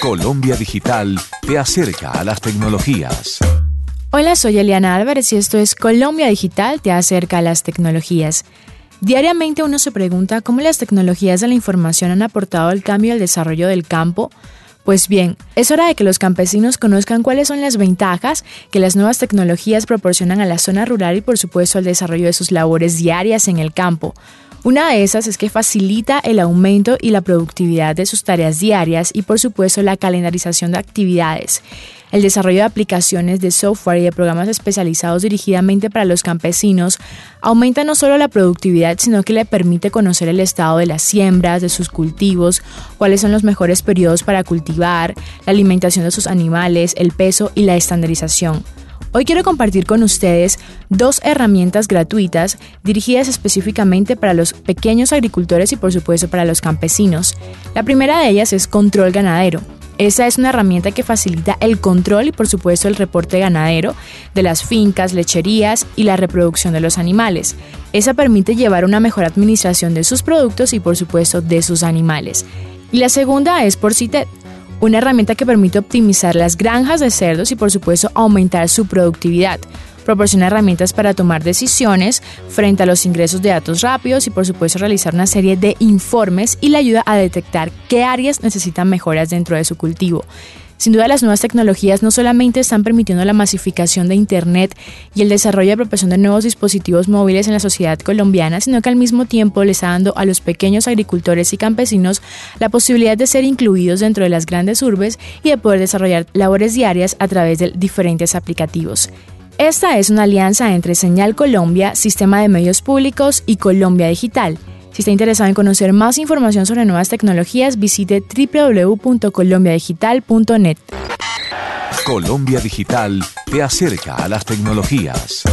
Colombia Digital te acerca a las tecnologías. Hola, soy Eliana Álvarez y esto es Colombia Digital te acerca a las tecnologías. Diariamente uno se pregunta cómo las tecnologías de la información han aportado al cambio y al desarrollo del campo. Pues bien, es hora de que los campesinos conozcan cuáles son las ventajas que las nuevas tecnologías proporcionan a la zona rural y por supuesto al desarrollo de sus labores diarias en el campo. Una de esas es que facilita el aumento y la productividad de sus tareas diarias y por supuesto la calendarización de actividades. El desarrollo de aplicaciones de software y de programas especializados dirigidamente para los campesinos aumenta no solo la productividad, sino que le permite conocer el estado de las siembras, de sus cultivos, cuáles son los mejores periodos para cultivar, la alimentación de sus animales, el peso y la estandarización. Hoy quiero compartir con ustedes dos herramientas gratuitas dirigidas específicamente para los pequeños agricultores y por supuesto para los campesinos. La primera de ellas es Control Ganadero. Esa es una herramienta que facilita el control y por supuesto el reporte ganadero de las fincas, lecherías y la reproducción de los animales. Esa permite llevar una mejor administración de sus productos y por supuesto de sus animales. Y la segunda es por CITED una herramienta que permite optimizar las granjas de cerdos y por supuesto aumentar su productividad. Proporciona herramientas para tomar decisiones frente a los ingresos de datos rápidos y por supuesto realizar una serie de informes y le ayuda a detectar qué áreas necesitan mejoras dentro de su cultivo. Sin duda las nuevas tecnologías no solamente están permitiendo la masificación de Internet y el desarrollo y apropiación de nuevos dispositivos móviles en la sociedad colombiana, sino que al mismo tiempo les está dando a los pequeños agricultores y campesinos la posibilidad de ser incluidos dentro de las grandes urbes y de poder desarrollar labores diarias a través de diferentes aplicativos. Esta es una alianza entre Señal Colombia, Sistema de Medios Públicos y Colombia Digital si está interesado en conocer más información sobre nuevas tecnologías, visite www.colombiadigital.net. Colombia Digital te acerca a las tecnologías.